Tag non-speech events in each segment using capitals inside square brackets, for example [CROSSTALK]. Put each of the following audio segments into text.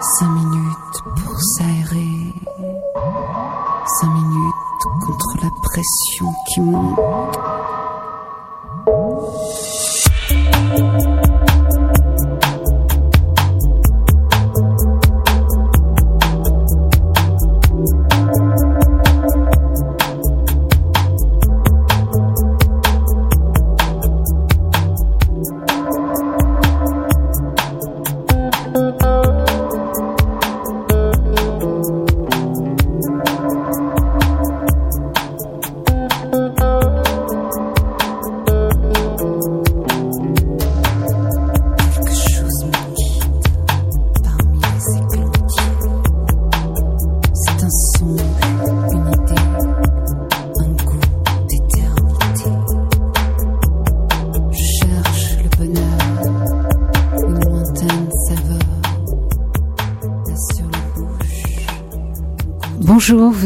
Cinq minutes pour s'aérer. Cinq minutes contre la pression qui monte.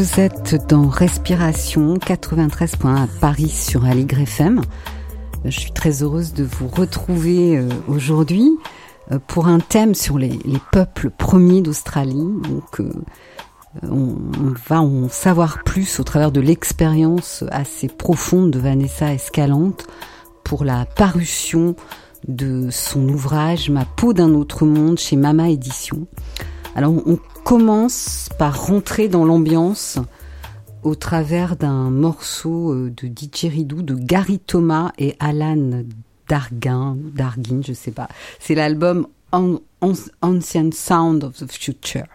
Vous êtes dans Respiration 93.1 à Paris sur Aligre FM. Je suis très heureuse de vous retrouver euh, aujourd'hui euh, pour un thème sur les, les peuples premiers d'Australie. Donc, euh, on va en savoir plus au travers de l'expérience assez profonde de Vanessa Escalante pour la parution de son ouvrage Ma peau d'un autre monde chez Mama Édition. Alors, on commence par rentrer dans l'ambiance au travers d'un morceau euh, de didgeridoo de Gary Thomas et Alan Darguin, Darguin, je sais pas. C'est l'album An- An- Ancient Sound of the Future.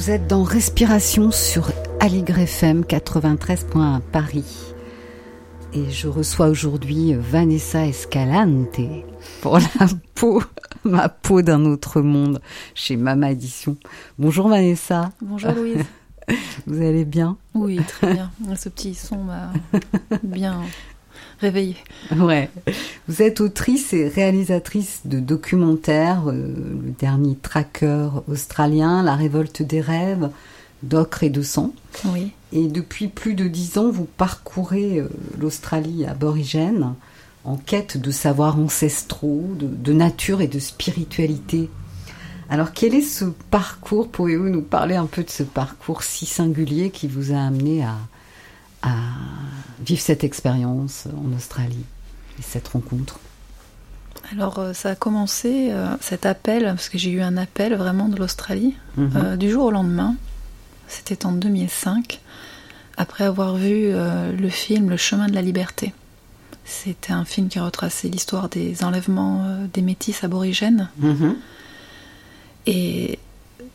Vous êtes dans Respiration sur Aligre FM 93.1 Paris. Et je reçois aujourd'hui Vanessa Escalante pour la [LAUGHS] peau, ma peau d'un autre monde chez Mama Édition. Bonjour Vanessa. Bonjour Louise. [LAUGHS] Vous allez bien? Oui, très bien. Ce petit son m'a bien réveillée. Ouais. Vous êtes autrice et réalisatrice de documentaires, euh, le dernier tracker australien, La révolte des rêves, d'ocre et de sang. Oui. Et depuis plus de dix ans, vous parcourez euh, l'Australie aborigène en quête de savoirs ancestraux, de, de, nature et de spiritualité. Alors quel est ce parcours? Pouvez-vous nous parler un peu de ce parcours si singulier qui vous a amené à, à vivre cette expérience en Australie et cette rencontre alors euh, ça a commencé, euh, cet appel, parce que j'ai eu un appel vraiment de l'Australie, -hmm. euh, du jour au lendemain. C'était en 2005, après avoir vu euh, le film Le chemin de la liberté. C'était un film qui retraçait l'histoire des enlèvements des métis aborigènes. -hmm. Et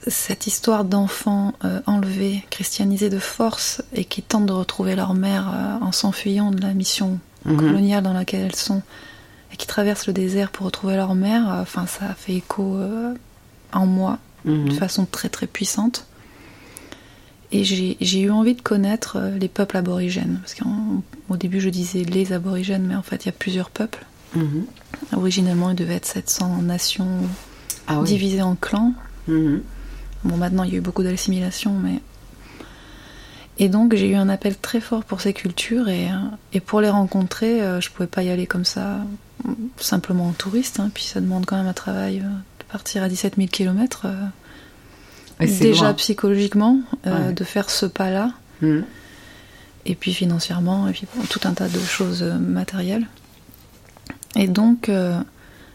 cette histoire d'enfants euh, enlevés, christianisés de force et qui tentent de retrouver leur mère euh, en s'enfuyant de la mission Mhm. coloniale dans laquelle elles sont et qui traversent le désert pour retrouver leur mère, euh, ça fait écho en moi Mhm. de façon très très puissante. Et j'ai eu envie de connaître les peuples aborigènes. Parce qu'au début je disais les aborigènes, mais en fait il y a plusieurs peuples. Mhm. Originellement il devait être 700 nations Ah oui. divisées en clans. Bon, maintenant, il y a eu beaucoup d'assimilation, mais. Et donc, j'ai eu un appel très fort pour ces cultures, et, euh, et pour les rencontrer, euh, je pouvais pas y aller comme ça, simplement en touriste, hein, puis ça demande quand même un travail euh, de partir à 17 000 km, déjà loin. psychologiquement, euh, Ouais. de faire ce pas-là, Mhm. et puis financièrement, et puis bon, tout un tas de choses matérielles. Et donc, euh,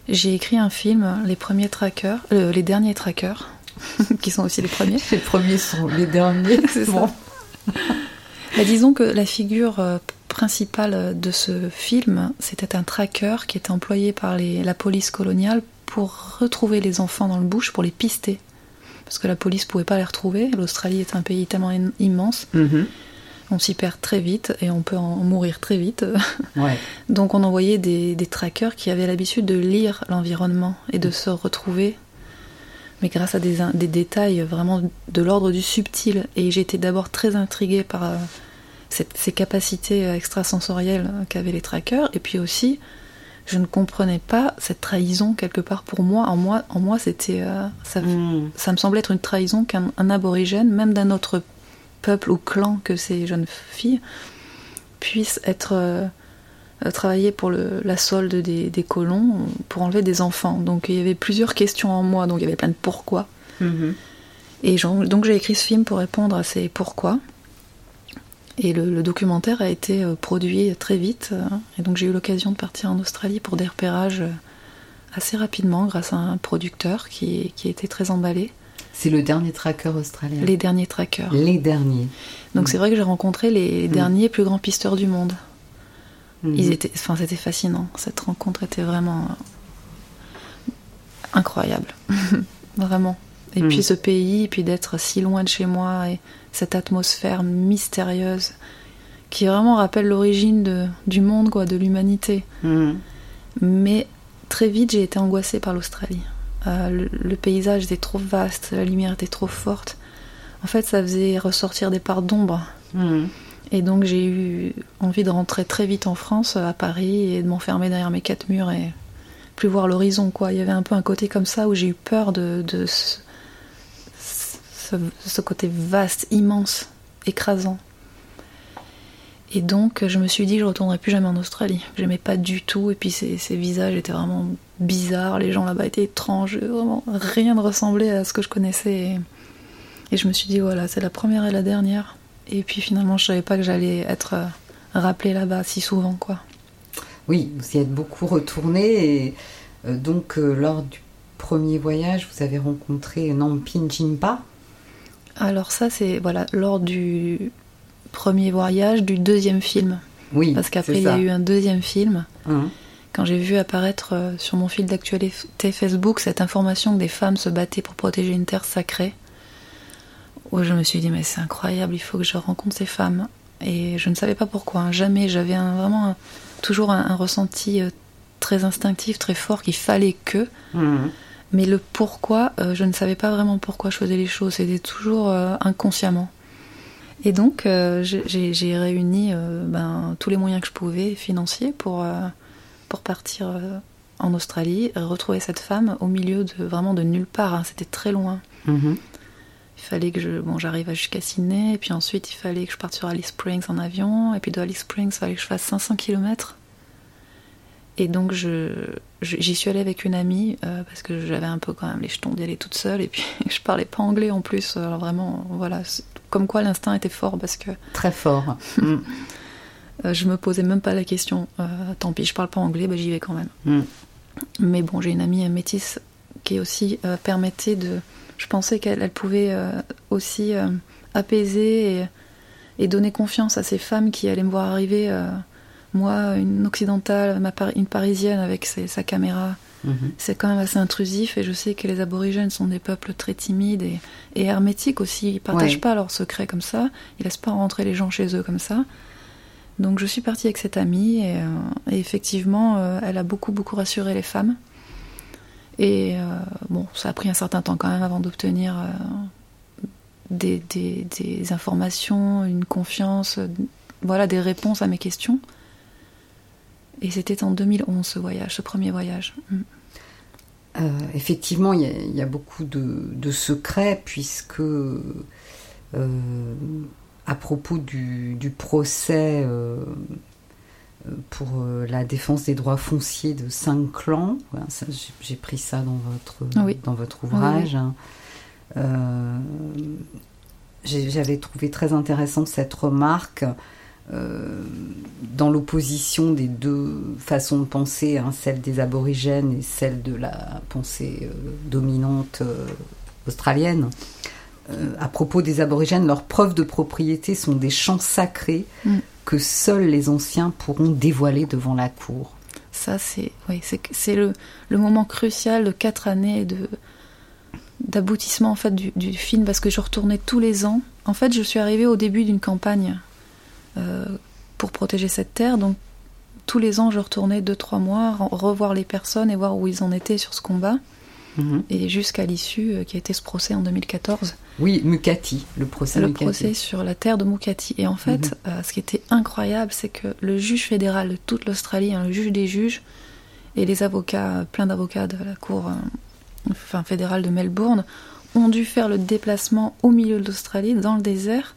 j'ai écrit un film, les premiers trackers, les derniers trackers, [LAUGHS] qui sont aussi les premiers. Les premiers sont les derniers. [LAUGHS] C'est ça. Bon. Bah, disons que la figure euh, principale de ce film, c'était un tracker qui était employé par les- la police coloniale pour retrouver les enfants dans le bush, pour les pister. Parce que la police pouvait pas les retrouver. L'Australie est un pays tellement immense, Mhm. on s'y perd très vite et on peut en mourir très vite. [LAUGHS] Ouais. Donc on envoyait des, des trackers qui avaient l'habitude de lire l'environnement et de se retrouver, mais grâce à des, détails vraiment de l'ordre du subtil. Et j'étais d'abord très intriguée par euh, cette- ces capacités euh, extrasensorielles euh, qu'avaient les trackers, et puis aussi je ne comprenais pas cette trahison quelque part pour moi. En moi, en moi c'était euh, ça, ça me semblait être une trahison qu'un un aborigène, même d'un autre peuple ou clan que ces jeunes filles, puissent être travailler pour le, la solde des, des colons euh, pour enlever des enfants. Donc il y avait plusieurs questions en moi, donc il y avait plein de pourquoi. Mhm. Et donc j'ai écrit ce film pour répondre à ces pourquoi. Et le, le documentaire a été euh, produit très vite. euh, et donc j'ai eu l'occasion de partir en Australie pour des repérages euh, assez rapidement grâce à un producteur qui, qui était très emballé. C'est le dernier tracker australien. Les derniers trackers. Les derniers. Donc c'est vrai que j'ai rencontré les Mm. derniers plus grands pisteurs du monde. Mhm. Ils étaient, enfin c'était fascinant. Cette rencontre était vraiment euh, incroyable, [LAUGHS] vraiment. Et puis ce pays, et puis d'être si loin de chez moi et cette atmosphère mystérieuse qui vraiment rappelle l'origine de- du monde, quoi, de l'humanité. Mhm. Mais très vite, j'ai été angoissée par l'Australie. Euh, le, le paysage était trop vaste, la lumière était trop forte. En fait, ça faisait ressortir des parts d'ombre. Mhm. Et donc j'ai eu envie de rentrer très vite en France, à Paris, et de m'enfermer derrière mes quatre murs et plus voir l'horizon. quoi. Il y avait un peu un côté comme ça où j'ai eu peur de, ce, côté vaste, immense, écrasant. Et donc je me suis dit que je retournerai plus jamais en Australie. J'aimais pas du tout, et puis ces, visages étaient vraiment bizarres, les gens là-bas étaient étranges, vraiment rien ne ressemblait à ce que je connaissais. Et je me suis dit voilà, c'est la première et la dernière. Et puis finalement, je savais pas que j'allais être euh, rappelée là-bas si souvent, quoi. Oui, vous y êtes beaucoup retourné et euh, donc euh, lors du premier voyage, vous avez rencontré Nampin Jinpa. Alors ça, c'est voilà lors du premier voyage du deuxième film, Oui, parce qu'après il y a eu un deuxième film. Hein Quand j'ai vu apparaître sur mon fil d'actualité Facebook cette information que des femmes se battaient pour protéger une terre sacrée, où je me suis dit mais c'est incroyable, il faut que je rencontre ces femmes. Et je ne savais pas pourquoi, hein. jamais. J'avais vraiment toujours un, ressenti euh, très instinctif, très fort qu'il fallait que. Mhm. Mais le pourquoi, euh, je ne savais pas vraiment pourquoi je faisais les choses. C'était toujours euh, inconsciemment. Et donc, j'ai réuni ben, tous les moyens que je pouvais, financiers, pour, pour partir en Australie, retrouver cette femme au milieu de vraiment de nulle part. Hein. C'était très loin. Mhm. Il fallait que je, bon, j'arrive jusqu'à Sydney, et puis ensuite il fallait que je parte sur Alice Springs en avion, et puis de Alice Springs, il fallait que je fasse 500 km. Et donc je, j'y suis allée avec une amie, euh, parce que j'avais un peu quand même les jetons d'y aller toute seule, et puis [LAUGHS] je parlais pas anglais en plus, alors vraiment, voilà, comme quoi l'instinct était fort, parce que... Très fort. [LAUGHS] Mm. Euh, je me posais même pas la question, euh, tant pis, je parle pas anglais, bah, j'y vais quand même. Mm. Mais bon, j'ai une amie métisse qui aussi permettait de je pensais qu'elle pouvait euh, aussi euh, apaiser et, donner confiance à ces femmes qui allaient me voir arriver, euh, moi, une occidentale, une parisienne avec sa caméra. Mhm. C'est quand même assez intrusif et je sais que les aborigènes sont des peuples très timides et, hermétiques aussi. Ils partagent pas leurs secrets comme ça. Ils laissent pas rentrer les gens chez eux comme ça. Donc je suis partie avec cette amie et, et effectivement, elle a beaucoup beaucoup rassuré les femmes. Et euh, bon, ça a pris un certain temps quand même avant d'obtenir euh, des, informations, une confiance, euh, voilà, des réponses à mes questions. Et c'était en 2011 ce voyage, ce premier voyage. Mm. effectivement, il y, a beaucoup de, secrets puisque à propos du procès pour euh, la défense des droits fonciers de cinq clans. J'ai pris ça dans votre, dans votre ouvrage. Euh, j'avais trouvé très intéressant cette remarque euh, dans l'opposition des deux façons de penser, hein, celle des aborigènes et celle de la pensée dominante australienne. à propos des aborigènes, leurs preuves de propriété sont des champs sacrés mm que seuls les anciens pourront dévoiler devant la cour. Ça, c'est oui, c'est le, moment crucial de quatre années de d'aboutissement en fait du, du, film parce que je retournais tous les ans. En fait, je suis arrivée au début d'une campagne euh, pour protéger cette terre, donc tous les ans, je retournais deux trois mois revoir les personnes et voir où ils en étaient sur ce combat. Mhm. Et jusqu'à l'issue euh, qui a été ce procès en 2014. Oui, Mukati, le procès Le procès sur la terre de Mukati. Et en fait, mhm. euh, ce qui était incroyable, c'est que le juge fédéral de toute l'Australie, hein, le juge des juges, et les avocats, plein d'avocats de la cour euh, enfin, fédérale de Melbourne, ont dû faire le déplacement au milieu de l'Australie, dans le désert,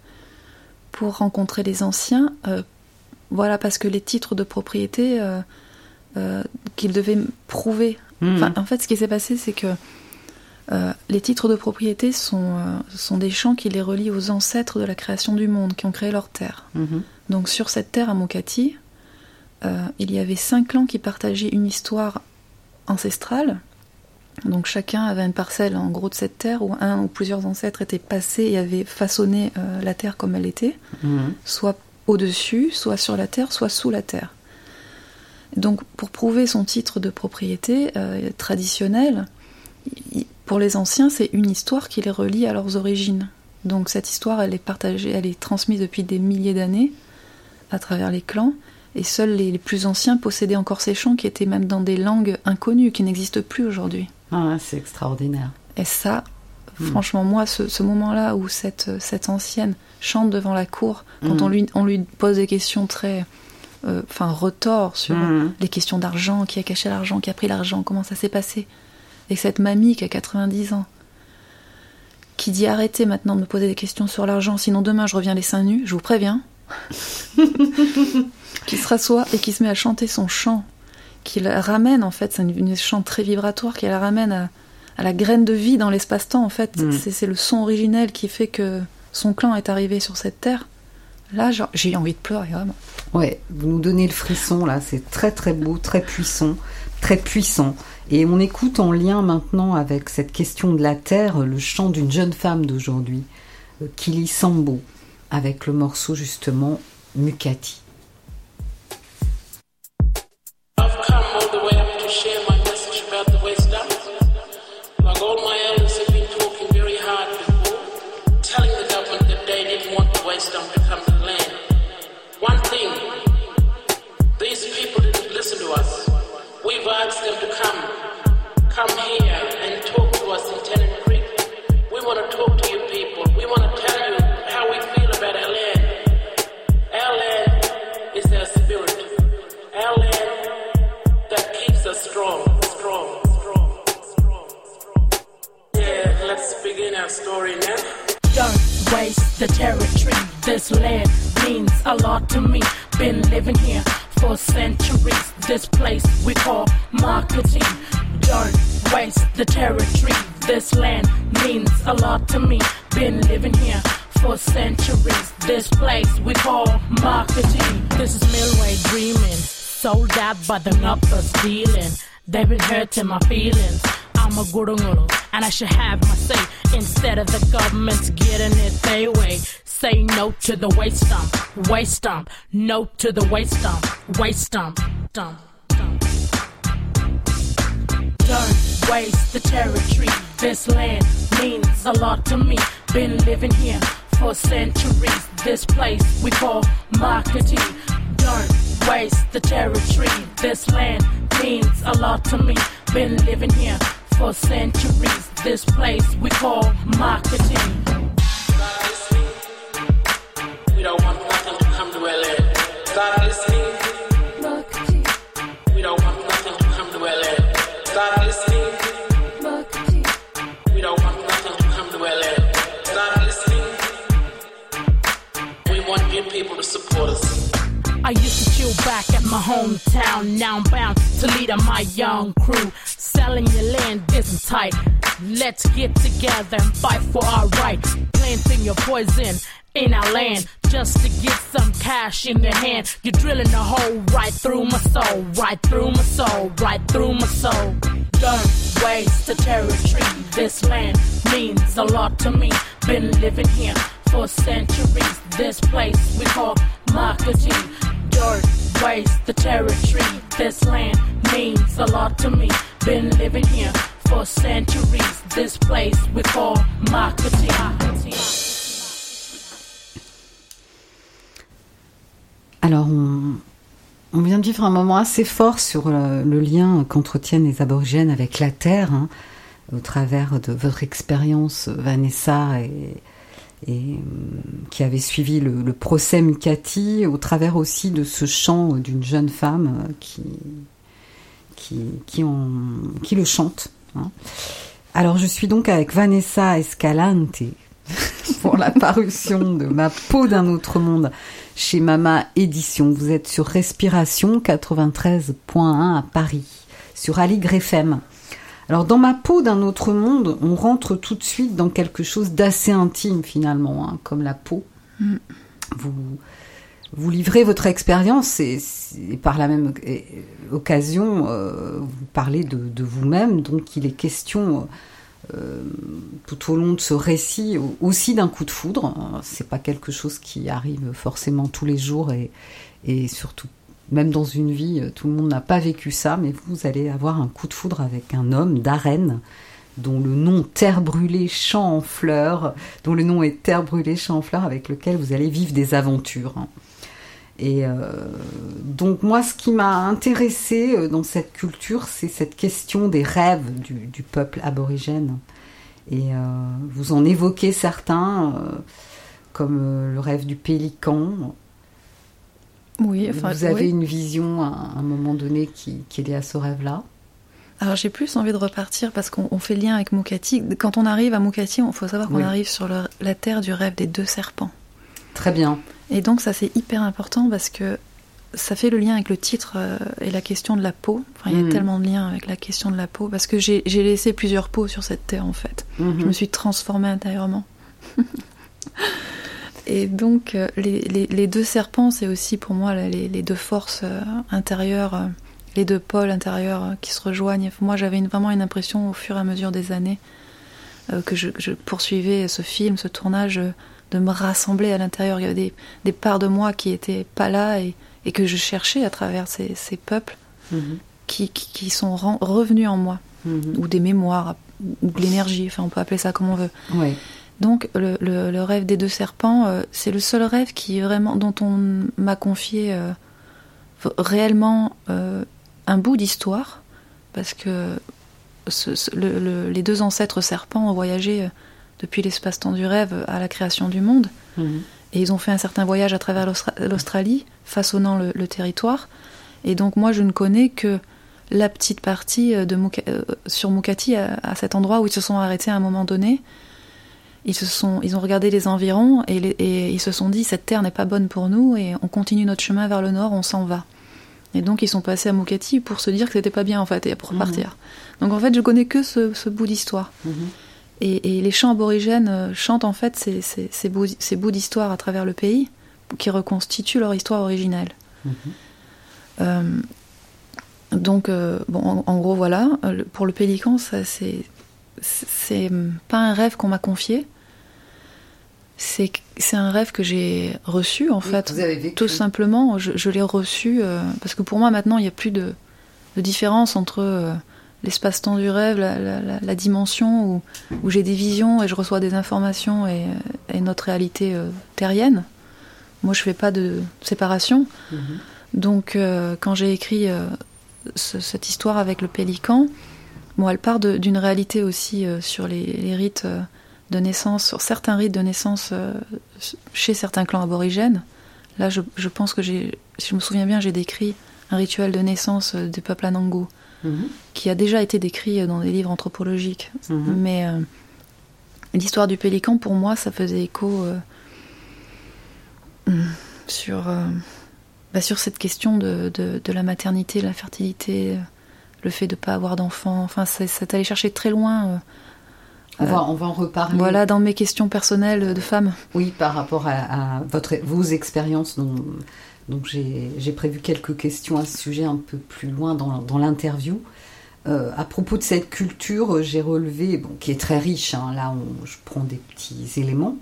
pour rencontrer les anciens. voilà, parce que les titres de propriété qu'ils devaient prouver Hmm. en fait, ce qui s'est passé, c'est que euh, les titres de propriété sont, euh, sont des champs qui les relient aux ancêtres de la création du monde, qui ont créé leur terre. Hmm. Donc sur cette terre à Mokati, euh, il y avait cinq clans qui partageaient une histoire ancestrale. Donc chacun avait une parcelle en gros de cette terre où un ou plusieurs ancêtres étaient passés et avaient façonné la terre comme elle était, hmm. soit au-dessus, soit sur la terre, soit sous la terre. Donc pour prouver son titre de propriété euh, traditionnel, pour les anciens, c'est une histoire qui les relie à leurs origines. Donc cette histoire, elle est partagée, elle est transmise depuis des milliers d'années à travers les clans, et seuls les, plus anciens possédaient encore ces chants qui étaient même dans des langues inconnues, qui n'existent plus aujourd'hui. Ah, c'est extraordinaire. Et ça, hmm. franchement, moi, ce, moment-là où cette, cette ancienne chante devant la cour, quand hmm. on, lui, on lui pose des questions très euh, enfin retort sur mhm. les questions d'argent, qui a caché l'argent, qui a pris l'argent, comment ça s'est passé. Et cette mamie qui a 90 ans, qui dit arrêtez maintenant de me poser des questions sur l'argent, sinon demain je reviens les seins nus, je vous préviens. [LAUGHS] qui se rassoit et qui se met à chanter son chant, qui la ramène en fait, c'est une, chant très vibratoire, qui la ramène à, la graine de vie dans l'espace-temps en fait. Mhm. C'est le son originel qui fait que son clan est arrivé sur cette terre. Là, j'ai envie de pleurer, vraiment. Ouais, vous nous donnez le frisson, là. C'est très, très beau, très puissant, très puissant. Et on écoute en lien maintenant avec cette question de la terre le chant d'une jeune femme d'aujourd'hui, euh, Kili Sambo, avec le morceau justement Mukati. my elders We've them to come, come here and talk to us in Tennant Creek. We want to talk to you people. We want to tell you how we feel about our land. Our land is our spirit. Our land that keeps us strong, strong, strong, strong, strong. Yeah, let's begin our story now. Don't waste the territory. This land means a lot to me. Been living here for centuries. This place we call marketing. Don't waste the territory. This land means a lot to me. Been living here for centuries. This place we call marketing. This is Milway dreaming. Sold out by the uppers dealing. They've been hurting my feelings. I'm a gurunguru and I should have my say instead of the government's getting it their way. Say no to the waste dump, waste dump, no to the waste dump, waste dump, dump, dump. Don't waste the territory. This land means a lot to me. Been living here for centuries. This place we call marketing. Don't waste the territory. This land means a lot to me. Been living here for centuries. This place we call marketing. We don't want nothing to come to LA. Start listening. Marketing. We don't want nothing to come to LA. Start listening. Marketing. We don't want nothing to come to LA. Start listening. We want you people to support us. I used to chill back at my hometown. Now I'm bound to lead on my young crew. Selling your land this isn't tight. Let's get together and fight for our right. Planting your poison in our land just to get some cash in your hand. You're drilling a hole right through my soul, right through my soul, right through my soul. Don't waste the territory. This land means a lot to me. Been living here for centuries. This place we call marketing. Don't waste the territory. This land means a lot to me. Been living here for centuries. This place we call marketing. Alors, on, on vient de vivre un moment assez fort sur le, le lien qu'entretiennent les aborigènes avec la Terre, hein, au travers de votre expérience, Vanessa, et, et, qui avait suivi le, le, procès Mikati, au travers aussi de ce chant d'une jeune femme qui, qui, qui, en, qui le chante. Hein. Alors, je suis donc avec Vanessa Escalante [LAUGHS] pour la parution de Ma peau d'un autre monde chez Mama Édition. Vous êtes sur Respiration 93.1 à Paris, sur Aligre FM. Alors dans Ma peau d'un autre monde, on rentre tout de suite dans quelque chose d'assez intime finalement, hein, comme la peau. Mm. Vous, vous livrez votre expérience et, et, par la même occasion, euh, vous parlez de, de vous-même, donc il est question... Euh, tout au long de ce récit aussi d'un coup de foudre. C'est pas quelque chose qui arrive forcément tous les jours et, et surtout même dans une vie, tout le monde n'a pas vécu ça, mais vous allez avoir un coup de foudre avec un homme d'arène dont le nom Terre brûlée, champ en fleurs, dont le nom est Terre brûlée, champ en fleurs, avec lequel vous allez vivre des aventures. Et euh, donc moi, ce qui m'a intéressé dans cette culture, c'est cette question des rêves du, peuple aborigène. Et euh, vous en évoquez certains, euh, comme le rêve du pélican. Oui, enfin, vous avez oui. une vision à un moment donné qui, qui est liée à ce rêve-là? Alors j'ai plus envie de repartir parce qu'on fait le lien avec Mukati. Quand on arrive à Mukati, il faut savoir qu'on Oui. arrive sur le- la terre du rêve des deux serpents. Très bien. Et donc ça c'est hyper important parce que ça fait le lien avec le titre euh, et la question de la peau. Enfin, il y a Mhm. tellement de liens avec la question de la peau parce que j'ai laissé plusieurs peaux sur cette terre en fait. Mhm. Je me suis transformée intérieurement. [LAUGHS] Et donc euh, les, les- les deux serpents, c'est aussi pour moi les, les deux forces euh, intérieures, euh, les deux pôles intérieurs qui se rejoignent. Moi j'avais une- vraiment une impression au fur et à mesure des années que je, poursuivais ce film, ce tournage, de me rassembler à l'intérieur. Il y avait des, des parts de moi qui étaient pas là et, et que je cherchais à travers ces, ces peuples Mhm. qui, qui, qui sont revenus en moi, Mhm. ou des mémoires, ou de l'énergie, enfin on peut appeler ça comme on veut. Ouais. Donc le, le- le rêve des deux serpents, euh, c'est le seul rêve qui vraiment dont on m'a confié euh, réellement euh, un bout d'histoire, parce que ce- ce- le- le- les deux ancêtres serpents ont voyagé depuis l'espace-temps du rêve à la création du monde, Mhm. et ils ont fait un certain voyage à travers l'Austra- l'Australie, façonnant le, territoire. Et donc moi, je ne connais que la petite partie de Muka- sur Mukati, à, à cet endroit où ils se sont arrêtés à un moment donné. Ils, se sont, ils ont regardé les environs et, les- et ils se sont dit cette terre n'est pas bonne pour nous et on continue notre chemin vers le nord, on s'en va. Et donc ils sont passés à Mukati pour se dire que c'était pas bien en fait et pour Mhm. repartir. Donc en fait je connais que ce, ce bout d'histoire. Mhm. Et, et les chants aborigènes euh, chantent en fait ces, ces, ces bouts, ces bouts d'histoire à travers le pays qui reconstituent leur histoire originelle. Mhm. Euh, donc, euh, bon, en, en gros, voilà. Pour le pélican, ça, c'est c'est pas un rêve qu'on m'a confié. C'est un rêve que j'ai reçu, en fait. Vous avez vécu. Tout simplement, je, je l'ai reçu euh, parce que pour moi maintenant, il n'y a plus de, de différence entre euh, l'espace-temps du rêve, la, la- la- la dimension où, où j'ai des visions et je reçois des informations et, et notre réalité euh, terrienne. Moi, je fais pas de séparation. Mhm. Donc, euh, quand j'ai écrit euh, ce- cette histoire avec le pélican, bon, elle part d'une réalité aussi euh, sur les, les rites euh, de naissance, sur certains rites de naissance euh, chez certains clans aborigènes. Là, je, je pense que j'ai, si je me souviens bien, j'ai décrit un rituel de naissance euh, des peuples Anangu, Mhm. qui a déjà été décrit euh, dans des livres anthropologiques. Mhm. Mais euh, l'histoire du pélican, pour moi, ça faisait écho euh, hum, sur, bah, sur cette question de, de- de la maternité, de la fertilité, le fait de ne pas avoir d'enfants. Enfin, c'est c'est allé chercher très loin. Euh, On, va, on va en reparler. voilà, dans mes questions personnelles de femme. Oui, par rapport à, à votre, vos expériences. dont- Donc j'ai j'ai prévu quelques questions à ce sujet un peu plus loin dans, dans l'interview. Euh, à propos de cette culture, j'ai relevé, bon, qui est très riche, hein, là on- je prends des petits éléments,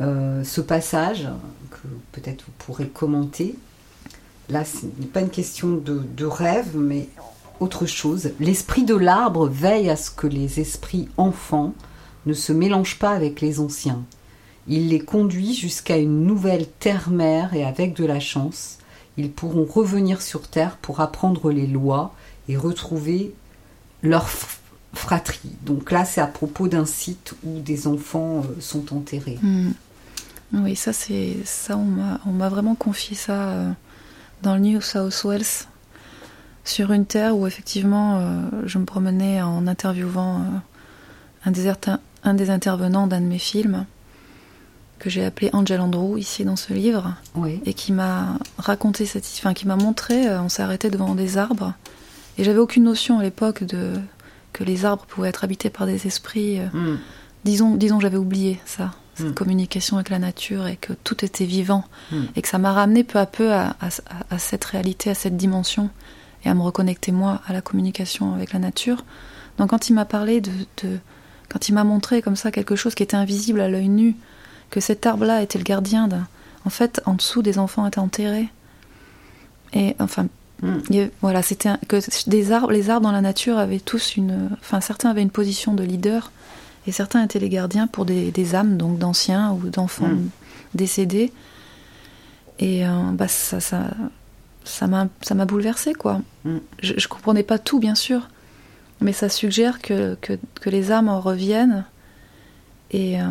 euh, ce passage que peut-être vous pourrez commenter. Là, ce n'est pas une question de, de rêve, mais autre chose. L'esprit de l'arbre veille à ce que les esprits enfants ne se mélangent pas avec les anciens. Il les conduit jusqu'à une nouvelle terre-mère et avec de la chance, ils pourront revenir sur Terre pour apprendre les lois et retrouver leur fratrie. Donc là, c'est à propos d'un site où des enfants euh, sont enterrés. Hmm. Oui, ça, c'est ça. On m'a vraiment confié ça euh, dans le New South Wales, sur une terre où effectivement, euh, je me promenais en interviewant euh, un, des inter- un des intervenants d'un de mes films que j'ai appelé Angel Andrew ici dans ce livre Oui. et qui m'a raconté cette, enfin qui m'a montré. euh, on s'est arrêté devant des arbres et j'avais aucune notion à l'époque de que les arbres pouvaient être habités par des esprits. euh, Mm. disons, disons, j'avais oublié ça, cette Mm. communication avec la nature et que tout était vivant Mm. et que ça m'a ramené peu à peu à, à- à cette réalité, à cette dimension et à me reconnecter moi à la communication avec la nature. Donc quand il m'a parlé de, de- quand il m'a montré comme ça quelque chose qui était invisible à l'œil nu, que cet arbre-là était le gardien d'un, en fait, en dessous des enfants étaient enterrés. Et enfin, Mm. il a- voilà, c'était que des arbres, les arbres dans la nature avaient tous une, enfin certains avaient une position de leader et certains étaient les gardiens pour des, des âmes, donc d'anciens ou d'enfants Mm. décédés. Et euh, bah ça, ça, ça m'a, ça m'a bouleversé quoi. Mm. Je, je comprenais pas tout bien sûr, mais ça suggère que, que, que les âmes en reviennent et euh,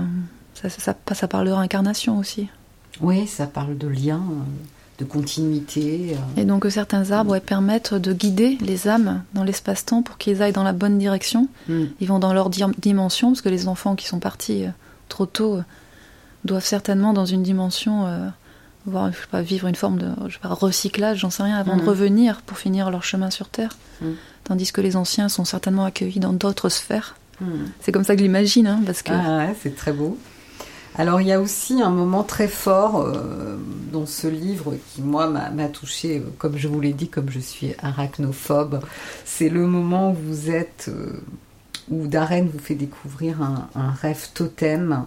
ça, ça, ça, ça parle de réincarnation aussi. Oui, ça parle de lien, euh, de continuité. euh. Et donc que certains arbres ouais, permettent de guider les âmes dans l'espace-temps pour qu'ils aillent dans la bonne direction. Mm. Ils vont dans leur di- dimension, parce que les enfants qui sont partis euh, trop tôt doivent certainement dans une dimension voir, je sais pas, vivre une forme de je sais pas, recyclage, j'en sais rien, avant de Mhm. revenir pour finir leur chemin sur Terre. Mhm. Tandis que les anciens sont certainement accueillis dans d'autres sphères. Mm. C'est comme ça que je l'imagine, hein, parce que Ah ouais, c'est très beau. Alors il y a aussi un moment très fort euh, dans ce livre qui moi m'a touché, euh, comme je vous l'ai dit, comme je suis arachnophobe. C'est le moment où vous êtes, euh, où Darren vous fait découvrir un, un rêve totem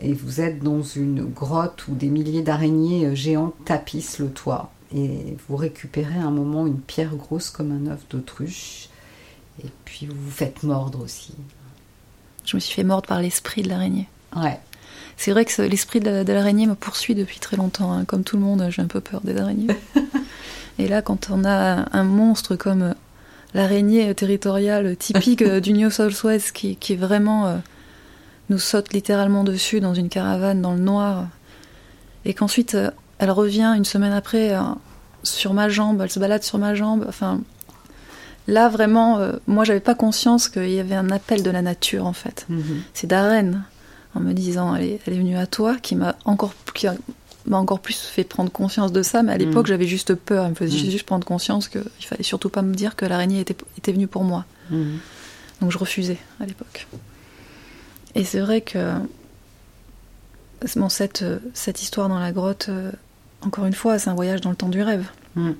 et vous êtes dans une grotte où des milliers d'araignées euh, géantes tapissent le toit et vous récupérez à un moment une pierre grosse comme un œuf d'autruche et puis vous vous faites mordre aussi. je me suis fait mordre par l'esprit de l'araignée. Ouais. C'est vrai que l'esprit de l'araignée me poursuit depuis très longtemps. hein. Comme tout le monde, j'ai un peu peur des araignées. [LAUGHS] Et là, quand on a un monstre comme l'araignée territoriale typique [LAUGHS] euh, du New South Wales qui, qui est vraiment euh, nous saute littéralement dessus dans une caravane dans le noir, et qu'ensuite euh, elle revient une semaine après euh, sur ma jambe, elle se balade sur ma jambe. Enfin, là vraiment, euh, moi j'avais pas conscience qu'il y avait un appel de la nature en fait. Mhm. C'est Darren en me disant elle est, elle est venue à toi qui m'a encore qui m'a encore plus fait prendre conscience de ça mais à l'époque Mhm. j'avais juste peur elle me faisait Mhm. juste prendre conscience qu'il fallait surtout pas me dire que l'araignée était, était venue pour moi donc je refusais à l'époque et c'est vrai que bon, cette, cette histoire dans la grotte euh, encore une fois c'est un voyage dans le temps du rêve Mhm.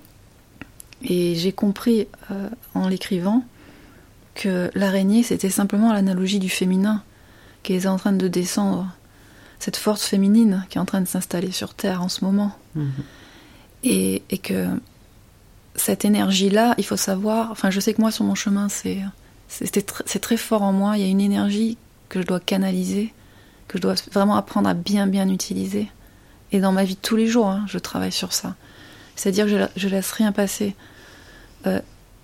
et j'ai compris euh, en l'écrivant que l'araignée, c'était simplement l'analogie du féminin qui est en train de descendre, cette force féminine qui est en train de s'installer sur Terre en ce moment. Mhm. Et, et que cette énergie-là, il faut savoir, enfin je sais que moi sur mon chemin, c'est tr- c'est très fort en moi, il y a une énergie que je dois canaliser, que je dois vraiment apprendre à bien bien utiliser. Et dans ma vie de tous les jours, hein, je travaille sur ça. C'est-à-dire que je, je laisse rien passer. Euh,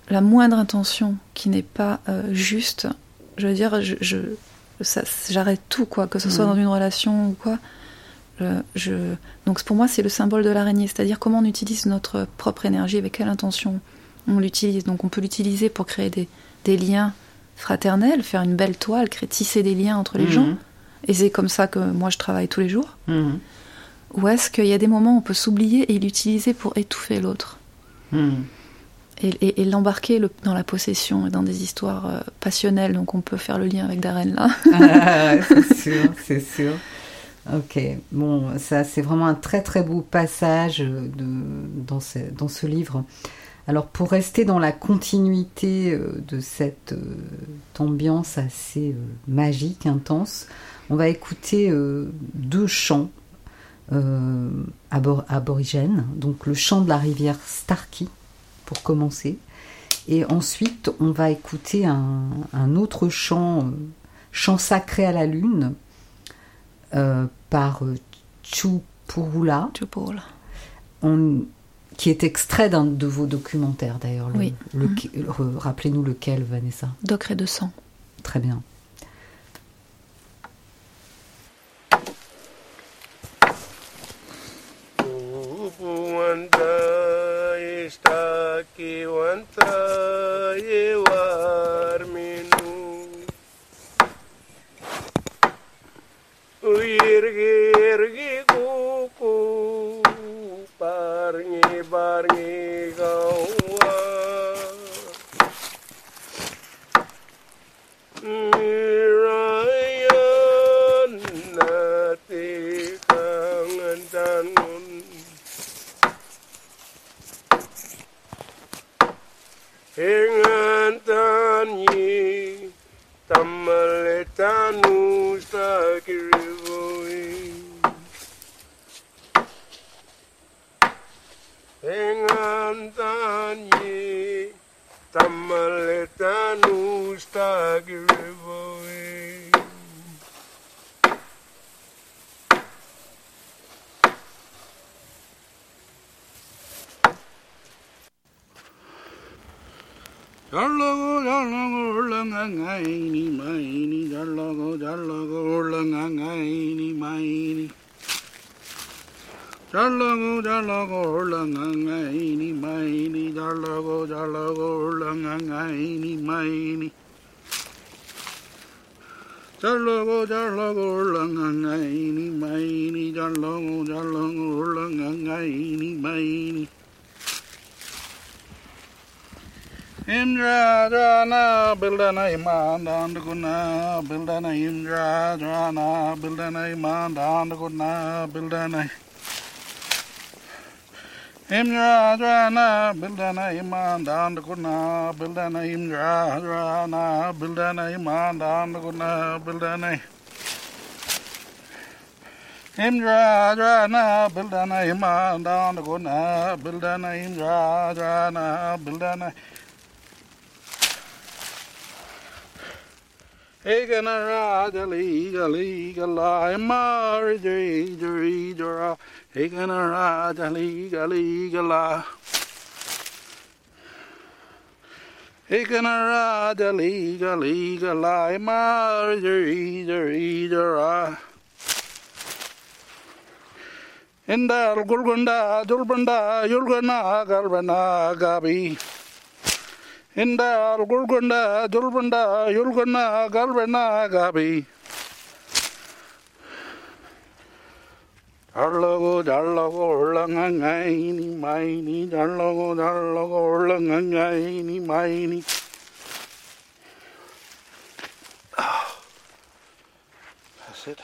la moindre intention qui n'est pas euh, juste, je veux dire, je, je- ça- j'arrête tout, quoi, que ce soit Mhm. dans une relation ou quoi. Je- donc pour moi, c'est le symbole de l'araignée, c'est-à-dire comment on utilise notre propre énergie, avec quelle intention on l'utilise. Donc on peut l'utiliser pour créer des, des liens fraternels, faire une belle toile, créer, tisser des liens entre les Mhm. gens. Et c'est comme ça que moi je travaille tous les jours. Mhm. Ou est-ce qu'il y a des moments où on peut s'oublier et l'utiliser pour étouffer l'autre Mhm. et, et- et l'embarquer le- dans la possession et dans des histoires euh, passionnelles. Donc on peut faire le lien avec Darren là. [LAUGHS] Ah, c'est sûr, c'est sûr. Ok, bon, ça c'est vraiment un très très beau passage euh, de, dans, ce, dans ce livre. Alors pour rester dans la continuité euh, de cette euh, ambiance assez euh, magique, intense, on va écouter euh, deux chants abor- aborigènes. Donc le chant de la rivière Starkey pour commencer. Et ensuite on va écouter un, un autre chant, chant sacré à la lune, par Chupurula, on- qui est extrait d'un de vos documentaires d'ailleurs. Le- Oui. le- le- Rappelez-nous lequel, Vanessa? D'ocre de sang. Très bien. Tanzanie, Tamaleta nos tagirivoi. Darlogo, darlogo, urlangangaini, maini, darlogo, darlogo, urlangangaini, maini. 잘라고 잘라고 올랑강아이니 마이니 잘라고 잘라고 올랑강아이니 마이니 잘라고 잘라고 올랑강아이니 마이니 잘라고 잘라고 올랑강아이니 마이니 잘라고 잘라고 올랑강아이니 마이니 Indra Dhrana Bildana Iman Dandaguna Bildana Indra Dhrana Bildana Iman Dandaguna Bildana Imra Hadrana, Bildana Iman Danda guna Bildana Imra Hadrana, Bildana Iman Danda guna Bildana Imra Hadrana, Bildana Iman Danda guna Bildana Imra Hadrana, Bildana Eganara, legal, legal, I'm married, Eganara, legal, legal. Eganara, legal, legal, I'm married, Eganara. ಎಂದ ಗುಲ್ಗೊಂಡ ದುಲ್ಬಂಡ ಯುಲ್ಗನ ಗಲ್ಬನ gabi. Inda Gurgunda Dulbunda Yulguna Galvena Gabi Darlogo Darlogo Langangaini Maini Darlogo Darlogo Langangaini Maini That's it.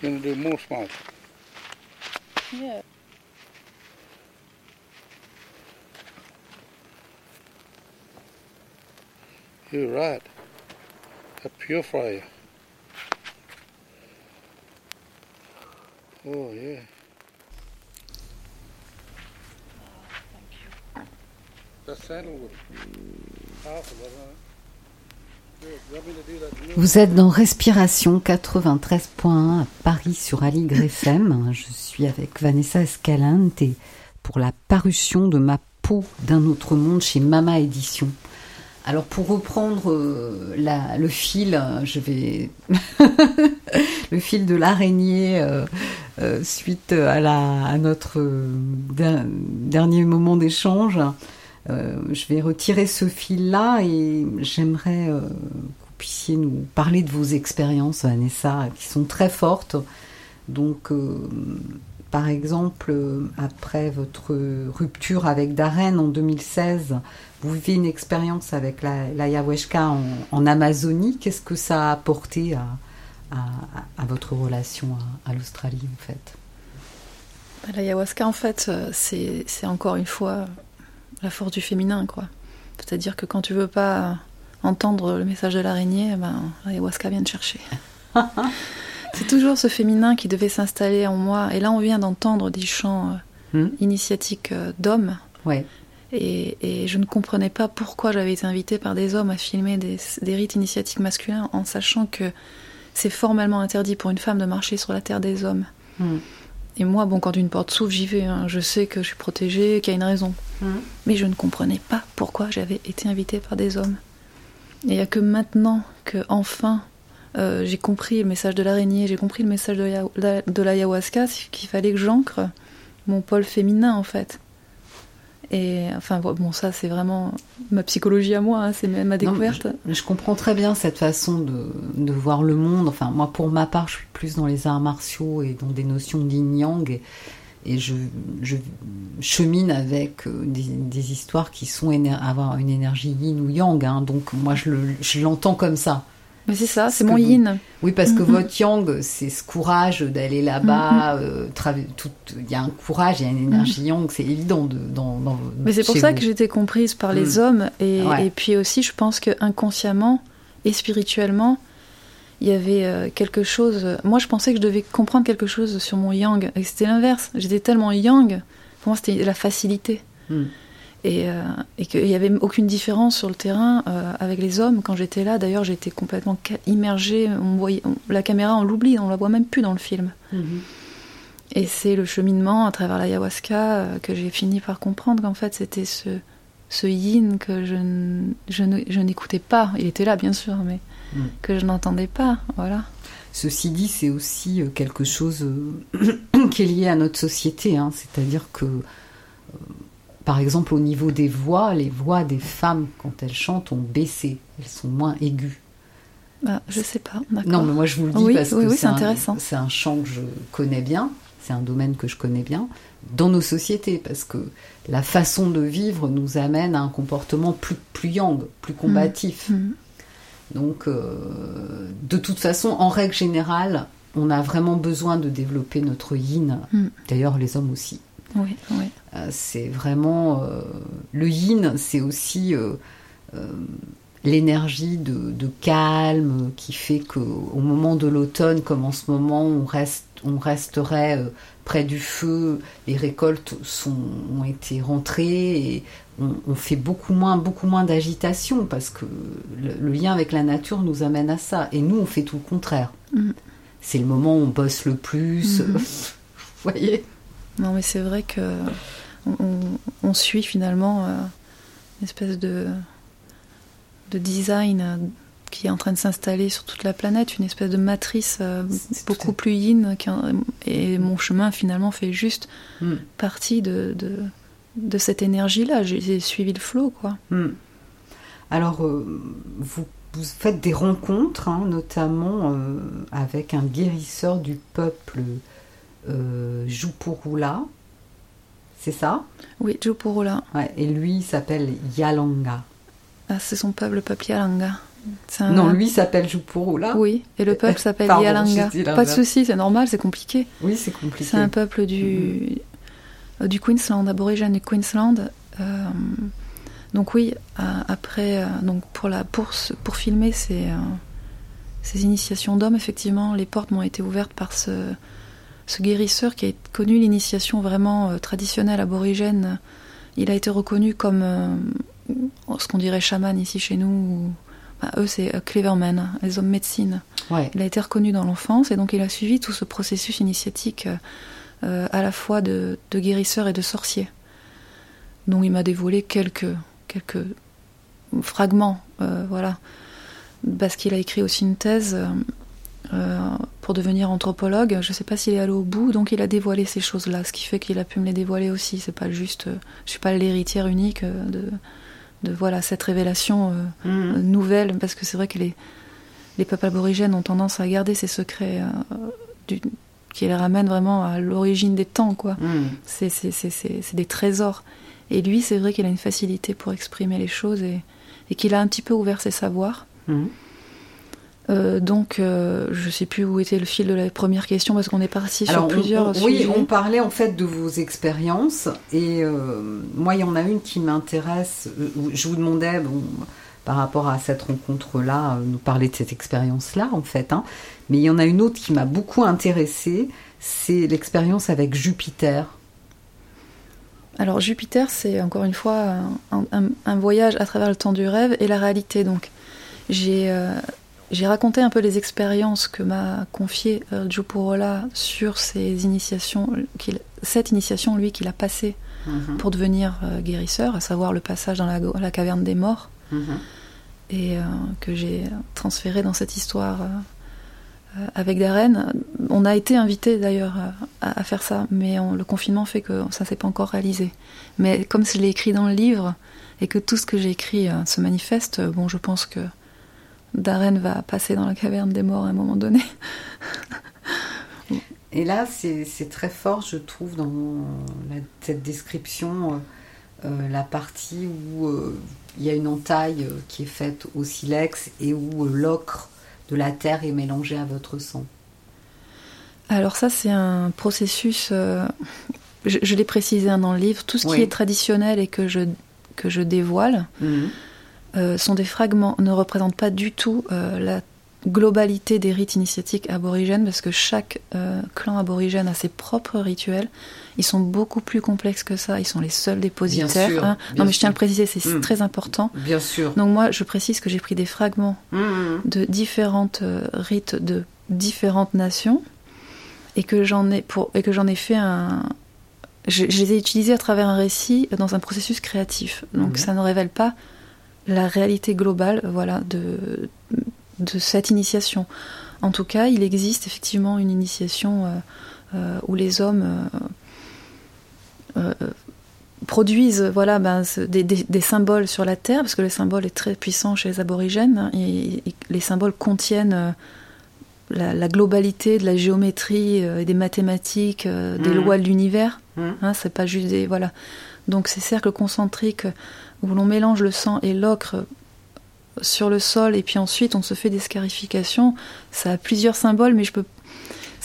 Gonna do more smoke. Yeah. You're right. A purifier. Oh yeah. That's sandalwood. It? Vous êtes dans Respiration 93.1 à Paris sur Aligre [COUGHS] FM. Je suis avec Vanessa Escalante pour la parution de ma peau d'un autre monde chez Mama Édition. Alors pour reprendre euh, le fil, euh, je vais [LAUGHS] le fil de l'araignée euh, suite à, à notre der- dernier moment d'échange. Je vais retirer ce fil-là et j'aimerais que vous puissiez nous parler de vos expériences, Vanessa, qui sont très fortes. Donc, par exemple, après votre rupture avec Darren en 2016, vous vivez une expérience avec la- l'ayahuasca en, en Amazonie. Qu'est-ce que ça a apporté à, à- à votre relation à, à l'Australie, en fait? Bah, L'ayahuasca, en fait, euh, c'est c'est encore une fois la force du féminin, quoi. C'est-à-dire que quand tu veux pas entendre le message de l'araignée, ben, l'ayahuasca vient te chercher. [LAUGHS] c'est toujours ce féminin qui devait s'installer en moi. Et là, on vient d'entendre des chants euh, Hmm? initiatiques euh, d'hommes. Ouais. Et, et je ne comprenais pas pourquoi j'avais été invitée par des hommes à filmer des, des rites initiatiques masculins en sachant que c'est formellement interdit pour une femme de marcher sur la terre des hommes. Hmm. Et moi, bon, quand une porte s'ouvre, j'y vais. hein. Je sais que je suis protégée, qu'il y a une raison. Hmm. Mais je ne comprenais pas pourquoi j'avais été invitée par des hommes. Et il n'y a que maintenant que, enfin, euh, j'ai compris le message de l'araignée, j'ai compris le message de la- la- de l'ayahuasca, c'est qu'il fallait que j'ancre mon pôle féminin, en fait. Et enfin, bon, ça, c'est vraiment ma psychologie à moi, hein, c'est ma Non, découverte. je, je comprends très bien cette façon de, de voir le monde. Enfin, moi, pour ma part, je suis plus dans les arts martiaux et dans des notions d'yin-yang. Et, et je, je chemine avec euh, des, des histoires qui sont avoir une énergie yin ou yang. hein. donc, moi, je le- je l'entends comme ça. Mais c'est ça, c'est mon vous- yin. Oui, parce que votre yang, c'est ce courage d'aller là-bas. euh, tout- Il y a un courage, il y a une énergie yang, c'est évident. De, dans, dans- Mais c'est pour ça vous. que j'étais comprise par les Mm. hommes. Et, Ouais. et puis aussi, je pense que inconsciemment et spirituellement, il y avait euh, quelque chose. Moi, je pensais que je devais comprendre quelque chose sur mon yang. Et c'était l'inverse. J'étais tellement yang. Pour moi, c'était la facilité. Mm. Et, euh, et qu'il n'y avait aucune différence sur le terrain euh, avec les hommes quand j'étais là. D'ailleurs, j'étais complètement immergée. On voyait, on- la caméra, on l'oublie, on la voit même plus dans le film. Mhm. Et c'est le cheminement à travers l'ayahuasca euh, que j'ai fini par comprendre qu'en fait c'était ce, ce yin que je, ne- n'écoutais pas. Il était là bien sûr, mais Mm. que je n'entendais pas. Voilà. Ceci dit, c'est aussi euh, quelque chose [COUGHS] qui est lié à notre société. hein. C'est-à-dire que, par exemple, au niveau des voix, les voix des femmes, quand elles chantent, ont baissé. Elles sont moins aiguës. Bah, je sais pas. Non, mais moi je vous le dis Oui, parce oui, que oui, c'est intéressant. c'est un champ que je connais bien, c'est un domaine que je connais bien, dans nos sociétés, parce que la façon de vivre nous amène à un comportement plus, plus yang, plus combatif. Mm. Donc, euh, de toute façon, en règle générale, on a vraiment besoin de développer notre yin. Mm. D'ailleurs, les hommes aussi. Oui, oui. Euh, c'est vraiment euh, le yin, c'est aussi euh, l'énergie de, de calme qui fait que au moment de l'automne, comme en ce moment, on reste, on resterait près du feu, les récoltes sont, ont été rentrées et on, on fait beaucoup moins, beaucoup moins d'agitation parce que le, le lien avec la nature nous amène à ça. Et nous, on fait tout le contraire. Mhm. C'est le moment où on bosse le plus. Mhm. [LAUGHS] Vous voyez? Non, mais c'est vrai que on, suit finalement euh, une espèce de, de design euh, qui est en train de s'installer sur toute la planète, une espèce de matrice euh, beaucoup plus yin. Et mon chemin finalement fait juste Hmm. partie de, de, de cette énergie-là. J'ai j'ai suivi le flot, quoi. Hmm. Alors, euh, vous, vous faites des rencontres, hein, notamment euh, avec un guérisseur du peuple Jupurula. C'est ça? Oui, Jopurula. Ouais, Et lui, il s'appelle Yalanga. Ah, c'est son peuple, le peuple Yalanga. Un- Non, lui s'appelle Jupurula. Oui, et le peuple [LAUGHS] s'appelle Yalanga. Pas de souci, c'est normal, c'est compliqué. Oui, c'est compliqué. C'est un peuple du, euh, du Queensland, aborigène du Queensland. Euh, donc oui, euh, après, euh, donc pour, la, pour, pour filmer ces, euh, ces initiations d'hommes, effectivement, les portes m'ont été ouvertes par ce, ce guérisseur qui a connu l'initiation vraiment euh, traditionnelle aborigène. Il a été reconnu comme euh, ce qu'on dirait chaman ici chez nous. ou- bah, eux, c'est euh, Cleverman, les hommes médecine. Ouais. Il a été reconnu dans l'enfance et donc il a suivi tout ce processus initiatique euh, à la fois de, de guérisseur et de sorcier. Donc il m'a dévoilé quelques, quelques fragments, euh, voilà, parce qu'il a écrit aussi une thèse euh, pour devenir anthropologue. Je ne sais pas s'il est allé au bout, donc il a dévoilé ces choses-là, ce qui fait qu'il a pu me les dévoiler aussi. C'est pas juste, euh, je suis pas l'héritière unique euh, de, de voilà cette révélation euh, Mhm. nouvelle, parce que c'est vrai que les, les peuples aborigènes ont tendance à garder ces secrets euh, du- qui les ramènent vraiment à l'origine des temps, quoi. Mhm. C'est c'est- c'est- c'est- des trésors. Et lui, c'est vrai qu'il a une facilité pour exprimer les choses et, et qu'il a un petit peu ouvert ses savoirs. Mhm. Euh, donc, euh, je sais plus où était le fil de la première question parce qu'on est parti sur Alors, on- plusieurs on- oui, on parlait en fait de vos expériences et euh, moi, il y en a une qui m'intéresse. Euh, Je vous demandais, bon, par rapport à cette rencontre-là, nous parler de cette expérience-là en fait. hein. Mais il y en a une autre qui m'a beaucoup intéressée, c'est l'expérience avec Jupiter. Alors Jupiter, c'est encore une fois un, un- un voyage à travers le temps du rêve et la réalité. Donc j'ai euh, j'ai raconté un peu les expériences que m'a confié euh, Joe sur ces initiations, cette initiation lui qu'il a passée Mhm, pour devenir euh, guérisseur, à savoir le passage dans la, la caverne des morts mhm. et euh, que j'ai transféré dans cette histoire euh, avec Darren. On a été invité d'ailleurs à, à faire ça, mais on- le confinement fait que ça s'est pas encore réalisé. Mais comme je l'ai écrit dans le livre et que tout ce que j'ai écrit se manifeste, bon, je pense que Darren va passer dans la caverne des morts à un moment donné. Et là, c'est très fort, je trouve, dans la- cette description, euh, euh, la partie où euh, il y a une entaille qui est faite au silex et où euh, l'ocre de la terre est mélangé à votre sang. Alors ça, c'est un processus, je, je l'ai précisé hein, dans le livre, tout ce qui Oui. est traditionnel et que je, que je dévoile, euh, sont des fragments, ne représentent pas du tout euh, la globalité des rites initiatiques aborigènes, parce que chaque euh, clan aborigène a ses propres rituels. Ils sont beaucoup plus complexes que ça, ils sont les seuls dépositaires. sûr, hein. Non mais je tiens à le préciser, c'est Mm. très important. Bien sûr. Donc moi, je précise que j'ai pris des fragments Mhm. de différentes euh, rites de différentes nations et que j'en ai pour et que j'en ai fait un je, je les ai utilisés à travers un récit dans un processus créatif donc ça ne révèle pas la réalité globale voilà de de cette initiation en tout cas il existe effectivement une initiation euh, euh, où les hommes euh, produisent voilà ben, des, des- des symboles sur la terre parce que le symbole est très puissant chez les aborigènes hein, et, et les symboles contiennent la, la globalité de la géométrie et des mathématiques des Mhm. lois de l'univers Mhm. hein, c'est pas juste des voilà donc ces cercles concentriques où l'on mélange le sang et l'ocre sur le sol et puis ensuite on se fait des scarifications ça a plusieurs symboles mais je peux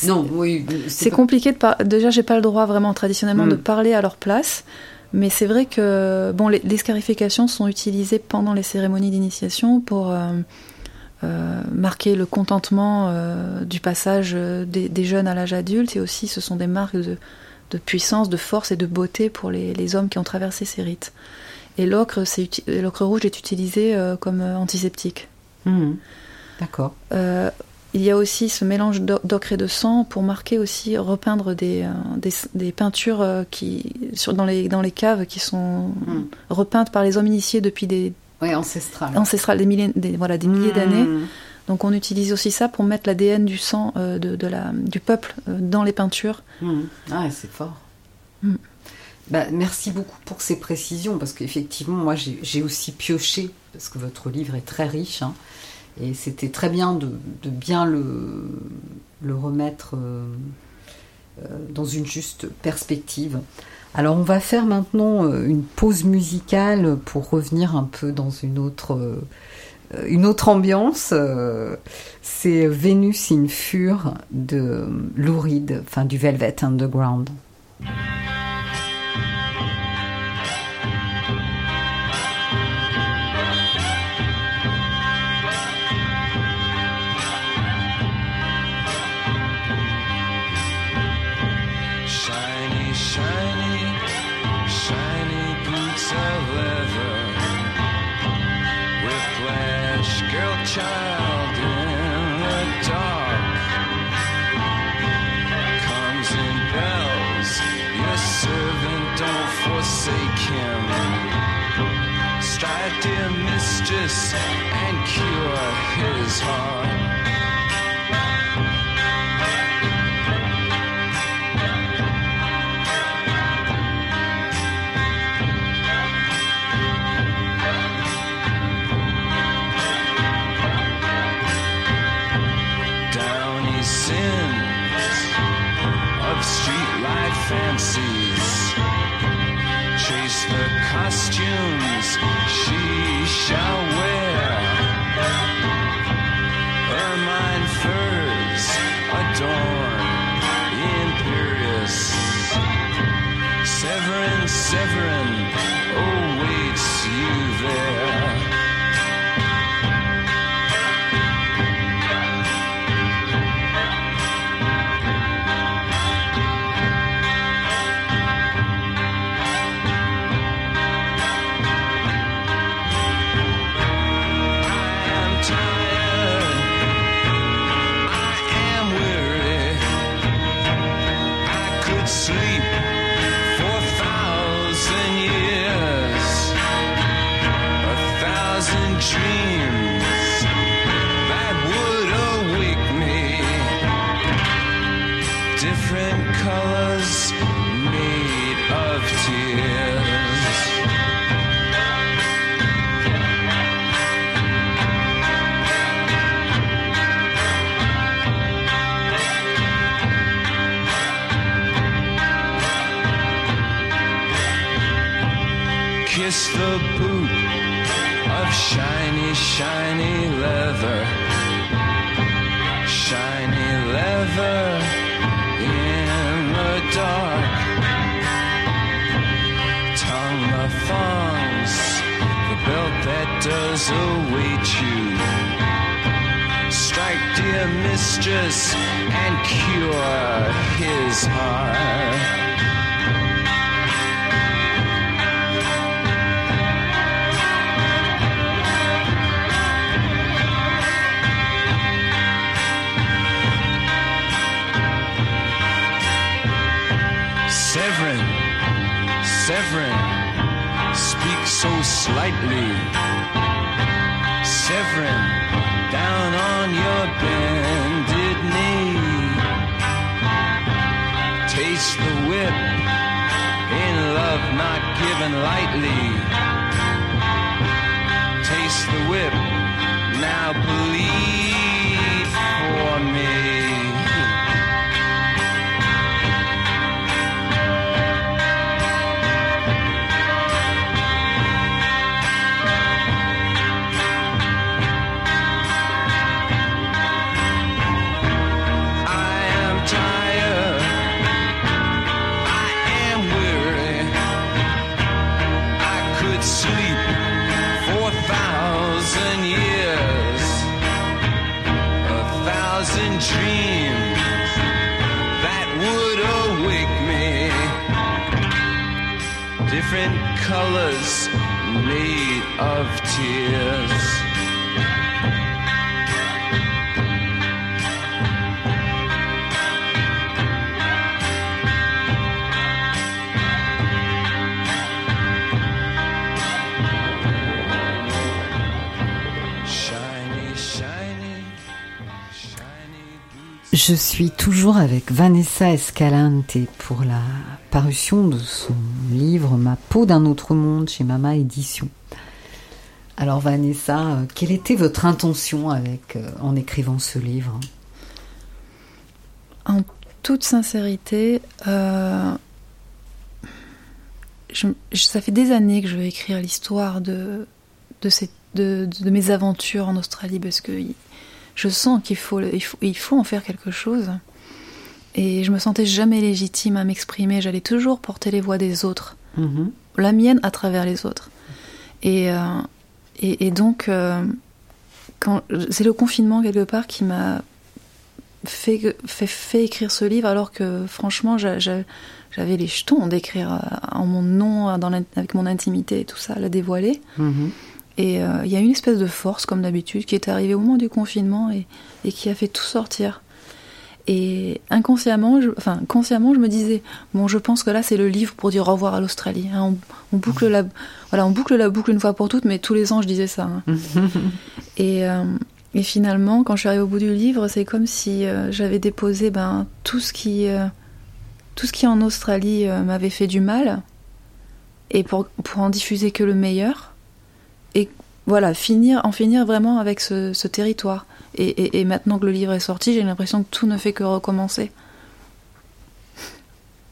Non, oui. c'est pas- compliqué de par... déjà j'ai pas le droit vraiment traditionnellement Mm. de parler à leur place mais c'est vrai que bon les, les scarifications sont utilisées pendant les cérémonies d'initiation pour euh, euh, marquer le contentement euh, du passage des, des jeunes à l'âge adulte et aussi ce sont des marques de, de puissance, de force et de beauté pour les, les hommes qui ont traversé ces rites. Et l'ocre, c'est uti- l'ocre rouge est utilisé euh, comme euh, antiseptique. Mhm. D'accord. Euh, il y a aussi ce mélange d'o- d'ocre et de sang pour marquer aussi, repeindre des, euh, des, des peintures euh, qui, sur, dans, les, dans les caves qui sont Mm. repeintes par les hommes initiés depuis des Oui, ancestral. ancestrales, des milliers, des, voilà, des milliers Mhm. d'années. Donc on utilise aussi ça pour mettre l'ADN du sang euh, de, de la, du peuple euh, dans les peintures. Ah, c'est fort. Bah, merci beaucoup pour ces précisions, parce qu'effectivement, moi, j'ai aussi pioché, parce que votre livre est très riche, hein, et c'était très bien de, bien le, remettre euh, euh, dans une juste perspective. Alors, on va faire maintenant euh, une pause musicale pour revenir un peu dans une autre, une autre ambiance. C'est Vénus in Fur de Lou Reed, enfin du Velvet Underground. Dear mistress, and cure his heart. Mistress, and cure his heart. Severin, Severin, speak so slightly. Severin, down on your bended knee. Taste the whip in love not given lightly. Taste the whip, now bleed colors need of Je suis toujours avec Vanessa Escalante pour la parution de son livre Ma peau d'un autre monde chez Mama Édition. Alors Vanessa, euh, quelle était votre intention euh, en écrivant ce livre? En toute sincérité, euh, ça fait des années que je veux écrire l'histoire de, de, mes aventures en Australie parce que je sens qu'il faut, il faut, il faut en faire quelque chose. Et je me sentais jamais légitime à m'exprimer. J'allais toujours porter les voix des autres, Mhm. la mienne à travers les autres. Et, euh, et, et donc, euh, c'est le confinement quelque part qui m'a fait, fait, fait écrire ce livre alors que franchement j'a- j'a- j'avais les jetons d'écrire euh, en mon nom dans avec mon intimité et tout ça, la dévoiler. Mhm. Et euh, il y a une espèce de force comme d'habitude qui est arrivée au moment du confinement et, et qui a fait tout sortir. Et inconsciemment, je, enfin consciemment, je me disais bon, je pense que là c'est le livre pour dire au revoir à l'Australie. hein. on, on boucle la, voilà, on boucle la boucle une fois pour toutes, mais tous les ans je disais ça. hein. [LAUGHS] Et, euh, et finalement, quand je suis arrivée au bout du livre, c'est comme si euh, j'avais déposé ben, tout, ce qui, euh, tout ce qui en Australie m'avait fait du mal, et pour, pour en diffuser que le meilleur, voilà, finir, en finir vraiment avec ce, ce territoire. Et, et- et maintenant que le livre est sorti, j'ai l'impression que tout ne fait que recommencer. [LAUGHS]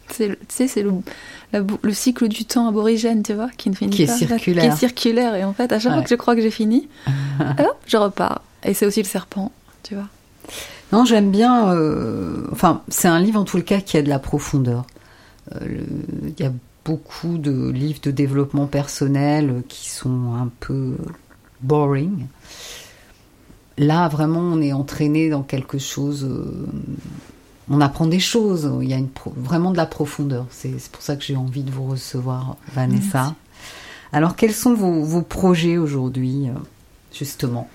C'est, le- tu sais, c'est le, cycle du temps aborigène, tu vois, qui ne finit Qui est pas. circulaire. Qui est circulaire. Et en fait, à chaque fois que je crois que j'ai fini, [LAUGHS] hop, je repars. Et c'est aussi le serpent, tu vois. Non, j'aime bien. euh, Enfin, c'est un livre en tout le cas qui a de la profondeur. Euh, Il y a beaucoup de livres de développement personnel qui sont un peu boring. Là, vraiment, on est entraîné dans quelque chose. euh, on apprend des choses. Il y a une pro- vraiment de la profondeur. C'est pour ça que j'ai envie de vous recevoir, Vanessa. Merci. Alors, quels sont vos, vos projets aujourd'hui, euh, justement?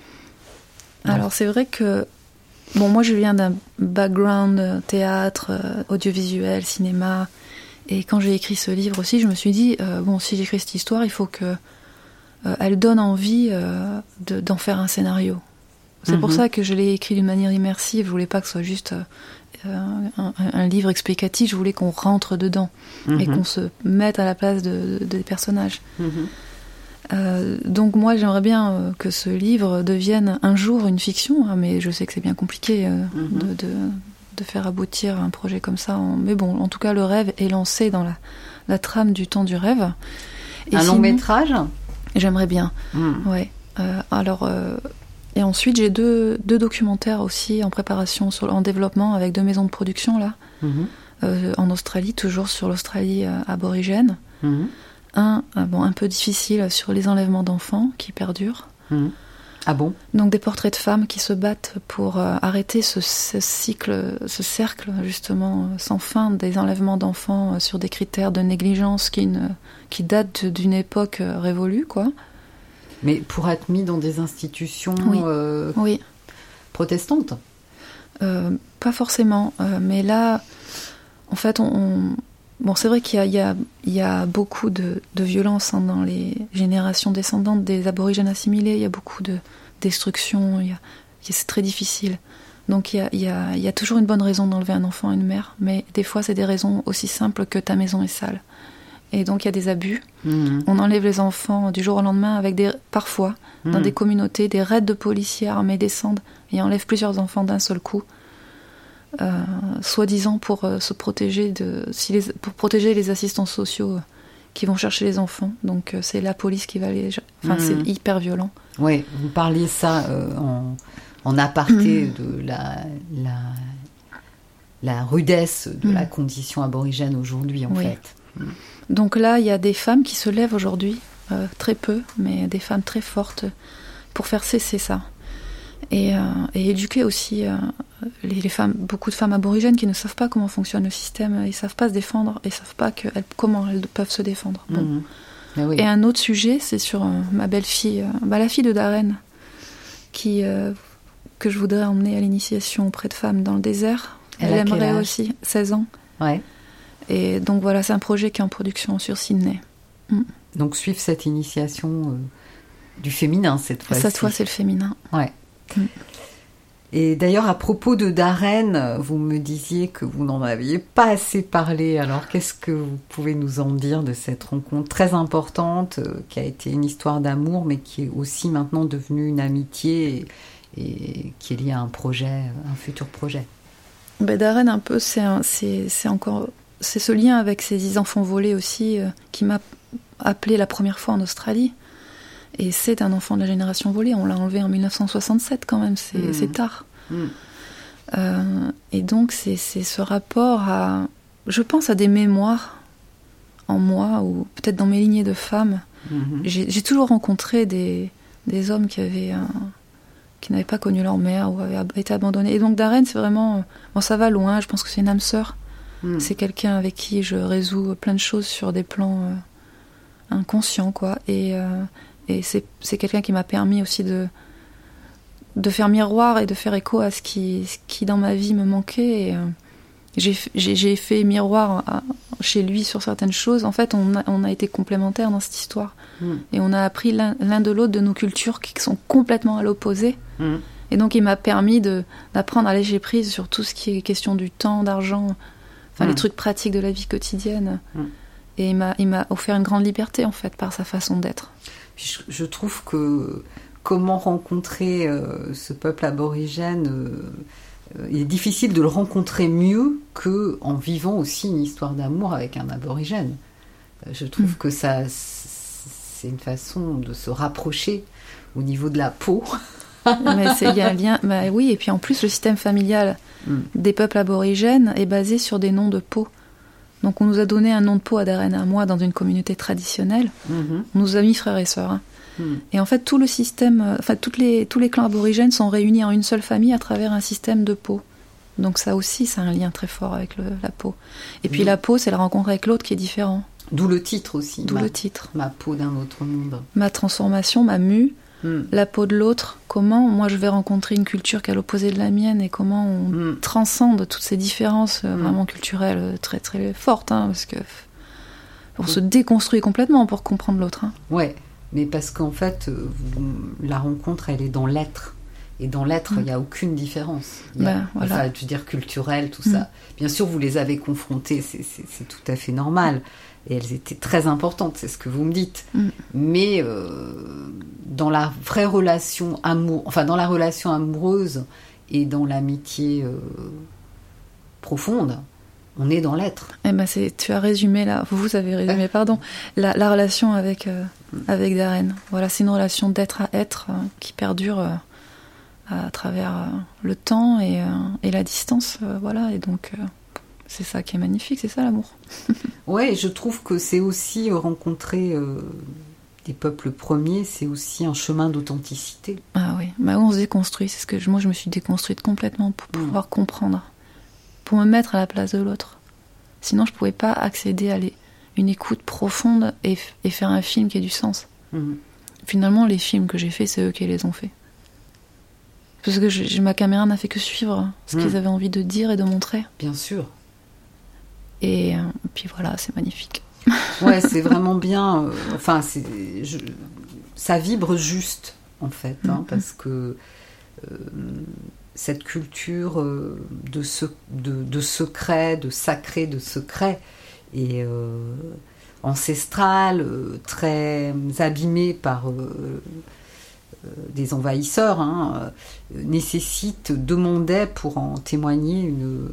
Alors c'est vrai que bon moi je viens d'un background euh, théâtre, audiovisuel, cinéma et quand j'ai écrit ce livre aussi je me suis dit euh, bon si j'écris cette histoire il faut que euh, elle donne envie euh, de- d'en faire un scénario. C'est pour Mhm. ça que je l'ai écrit d'une manière immersive. Je voulais pas que ce soit juste un, livre explicatif. Je voulais qu'on rentre dedans et Mhm. qu'on se mette à la place de- de- des personnages. Mhm. Donc moi j'aimerais bien que ce livre devienne un jour une fiction, hein, mais je sais que c'est bien compliqué de, de, faire aboutir un projet comme ça. en- Mais bon, en tout cas le rêve est lancé dans la, la trame du temps du rêve. Et Un long métrage J'aimerais bien, Mhm. ouais. Euh, alors euh, et ensuite j'ai deux, deux documentaires aussi en préparation, sur, en développement avec deux maisons de production là, Mhm. euh, en Australie, toujours sur l'Australie aborigène. Mhm. Un, bon, un peu difficile sur les enlèvements d'enfants qui perdurent. Ah bon? Donc des portraits de femmes qui se battent pour euh, arrêter ce, ce cycle, ce cercle justement sans fin des enlèvements d'enfants euh, sur des critères de négligence qui, ne, qui datent d'une époque euh, révolue, quoi. Mais pour être mis dans des institutions Oui. Oui, protestantes? Pas forcément, mais là, en fait, on, on- bon, c'est vrai qu'il y a, y, y beaucoup de, de violence hein, dans les générations descendantes des aborigènes assimilés. Il y a beaucoup de destruction. C'est très difficile. Donc il y a, il y a- il y a toujours une bonne raison d'enlever un enfant à une mère, mais des fois c'est des raisons aussi simples que ta maison est sale. Et donc il y a des abus. Mhm. On enlève les enfants du jour au lendemain avec des, parfois, dans Mhm. des communautés, des raids de policiers armés descendent et enlèvent plusieurs enfants d'un seul coup, soi-disant pour euh, se protéger de, si les, pour protéger les assistants sociaux euh, qui vont chercher les enfants. Donc euh, c'est la police qui va les, enfin Mhm. c'est hyper violent. Oui, vous parliez ça euh, en, en aparté de la, la, la rudesse de Mhm. la condition aborigène aujourd'hui, en Oui. fait. Donc là, il y a des femmes qui se lèvent aujourd'hui, euh, très peu, mais des femmes très fortes, pour faire cesser ça. Et, euh, et éduquer aussi euh, les, les femmes, beaucoup de femmes aborigènes qui ne savent pas comment fonctionne le système, ils savent pas se défendre, et savent pas que elles- comment elles peuvent se défendre. Bon. Mhm. Oui. Et un autre sujet, c'est sur euh, ma belle-fille, euh, bah, la fille de Darren, qui, euh, que je voudrais emmener à l'initiation auprès de femmes dans le désert. Elle aimerait aussi, 16 ans. Ouais. Et donc voilà, c'est un projet qui est en production sur Sydney. Donc suivre cette initiation du féminin cette fois-ci. Cette fois, c'est le féminin. Ouais. Et d'ailleurs, à propos de Darren, vous me disiez que vous n'en aviez pas assez parlé. Alors, qu'est-ce que vous pouvez nous en dire de cette rencontre très importante, euh, qui a été une histoire d'amour, mais qui est aussi maintenant devenue une amitié et, qui est liée à un projet, un futur projet? Ben, Darren, un peu, c'est encore. C'est ce lien avec ces enfants volés aussi euh, qui m'a appelé la première fois en Australie. Et c'est un enfant de la génération volée. On l'a enlevé en 1967 quand même, c'est c'est tard. Mm. Euh, et donc, c'est ce rapport à. Je pense à des mémoires en moi, ou peut-être dans mes lignées de femmes. Mhm. J'ai toujours rencontré des, des hommes qui avaient un- qui n'avaient pas connu leur mère ou avaient été abandonnés. Et donc Darren, c'est vraiment bon, ça va loin. Je pense que c'est une âme sœur. C'est quelqu'un avec qui je résous plein de choses sur des plans euh, inconscients, quoi. Et, euh, et c'est quelqu'un qui m'a permis aussi de de faire miroir et de faire écho à ce qui, ce qui dans ma vie me manquait. Euh, j'ai fait miroir à- chez lui sur certaines choses. En fait, on a, on a été complémentaires dans cette histoire. Mm. Et on a appris l'un de l'autre de nos cultures qui sont complètement à l'opposé. Mm. Et donc, il m'a permis d'apprendre à lâcher prise sur tout ce qui est question du temps, d'argent, enfin les trucs pratiques de la vie quotidienne. Et il m'a offert une grande liberté, en fait, par sa façon d'être. Puis je, je trouve que comment rencontrer euh, ce peuple aborigène, euh, il est difficile de le rencontrer mieux que en vivant aussi une histoire d'amour avec un aborigène. Euh, Je trouve Mm. que ça, c'est une façon de se rapprocher au niveau de la peau. Mais c'est- il y a un lien. Bah oui, et puis en plus, le système familial Mm. des peuples aborigènes est basé sur des noms de peau. Donc, on nous a donné un nom de peau à Darren à moi dans une communauté traditionnelle. Mhm. On nous a mis frères et sœurs. hein. Mm. Et en fait, tout le système, euh, enfin, toutes les, tous les clans aborigènes sont réunis en une seule famille à travers un système de peau. Donc, ça aussi, c'est un lien très fort avec le- la peau. Et puis, la peau, c'est la rencontre avec l'autre qui est différent. D'où le titre aussi. D'où le titre. ma peau d'un autre monde. Ma transformation, ma mue, Mm. la peau de l'autre. Comment moi je vais rencontrer une culture qui est à l'opposé de la mienne et comment on Mm. transcende toutes ces différences euh, Mm. vraiment culturelles euh, très très fortes, hein, parce que on se déconstruit complètement pour comprendre l'autre. hein. Ouais, mais parce qu'en fait, euh, la rencontre, elle est dans l'être. Et dans l'être, il n'y a aucune différence. Il y a- Ben, voilà. Enfin, je veux dire, culturelle, tout ça. Bien sûr, vous les avez c'est c'est tout à fait normal. Et elles étaient très importantes, c'est ce que vous me dites. Mm. Mais euh, dans la vraie relation amour, enfin dans la relation amoureuse et dans l'amitié euh, profonde, on est dans l'être. Eh ben c'est, tu as résumé là, vous avez résumé, pardon, la, la relation avec euh, avec Darren. Voilà, c'est une relation d'être à être euh, qui perdure euh, à travers euh, le temps et, euh, et la distance, euh, voilà. Et donc euh, c'est ça qui est magnifique, c'est ça l'amour. [LAUGHS] Ouais, je trouve que c'est aussi euh, rencontrer euh, des peuples premiers, c'est aussi un chemin d'authenticité. Ah oui, bah on se déconstruit. C'est ce que je- moi je me suis déconstruite complètement pour Mm. pouvoir comprendre, pour me mettre à la place de l'autre. Sinon, je pouvais pas accéder à les- une écoute profonde et, faire un film qui ait du sens. Mhm. Finalement, les films que j'ai faits, c'est eux qui les ont faits. Parce que je- ma caméra n'a fait que suivre ce Mm. qu'ils avaient envie de dire et de montrer. Bien sûr. Et euh, puis voilà, c'est magnifique. [LAUGHS] Ouais, c'est vraiment bien. euh, enfin, c'est, je- ça vibre juste, en fait, hein, Mhm. parce que euh, cette culture de, se- de, de secret, de sacré, de secret, et euh, ancestrale, très abîmée par euh, des envahisseurs, hein, nécessite, demandait pour en témoigner une,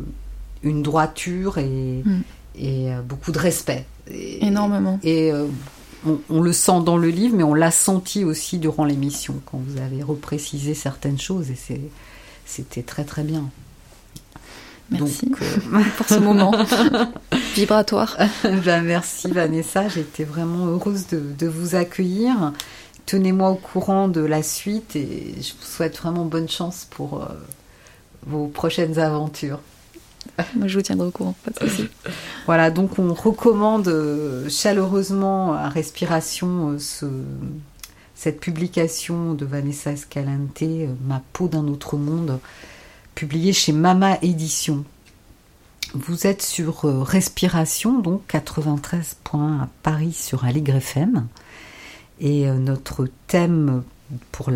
une droiture et, Mm. et euh, beaucoup de respect. Et- Énormément. Et euh, on, on le sent dans le livre, mais on l'a senti aussi durant l'émission, quand vous avez reprécisé certaines choses, et c'était très très bien. Merci Donc, euh, [LAUGHS] pour ce moment [LAUGHS] vibratoire. [LAUGHS] ben, merci Vanessa, j'étais vraiment heureuse de, de vous accueillir. Tenez-moi au courant de la suite et je vous souhaite vraiment bonne chance pour euh, vos prochaines aventures. [LAUGHS] Moi, je vous tiendrai au courant, pas de souci. [LAUGHS] Voilà, donc on recommande euh, chaleureusement à Respiration euh, ce, cette publication de Vanessa Escalante, euh, Ma peau d'un autre monde, publiée chez Mama Édition. Vous êtes sur Respiration, donc 93 points à Paris sur Aligre FM. Et notre thème pour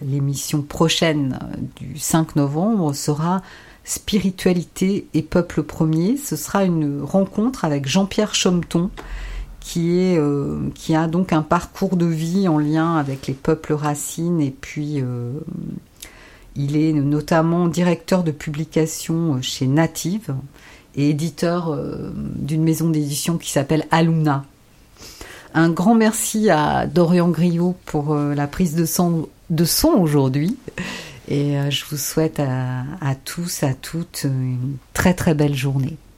l'émission prochaine du 5 novembre sera Spiritualité et peuple premier. Ce sera une rencontre avec Jean-Pierre est, euh, qui a donc un parcours de vie en lien avec les peuples racines et puis euh, il est notamment directeur de publication chez Native et éditeur euh, d'une maison d'édition qui s'appelle Aluna. Un grand merci à Dorian Griot pour euh, la prise de son aujourd'hui. Et euh, je vous souhaite à, à tous, à toutes une très très belle journée.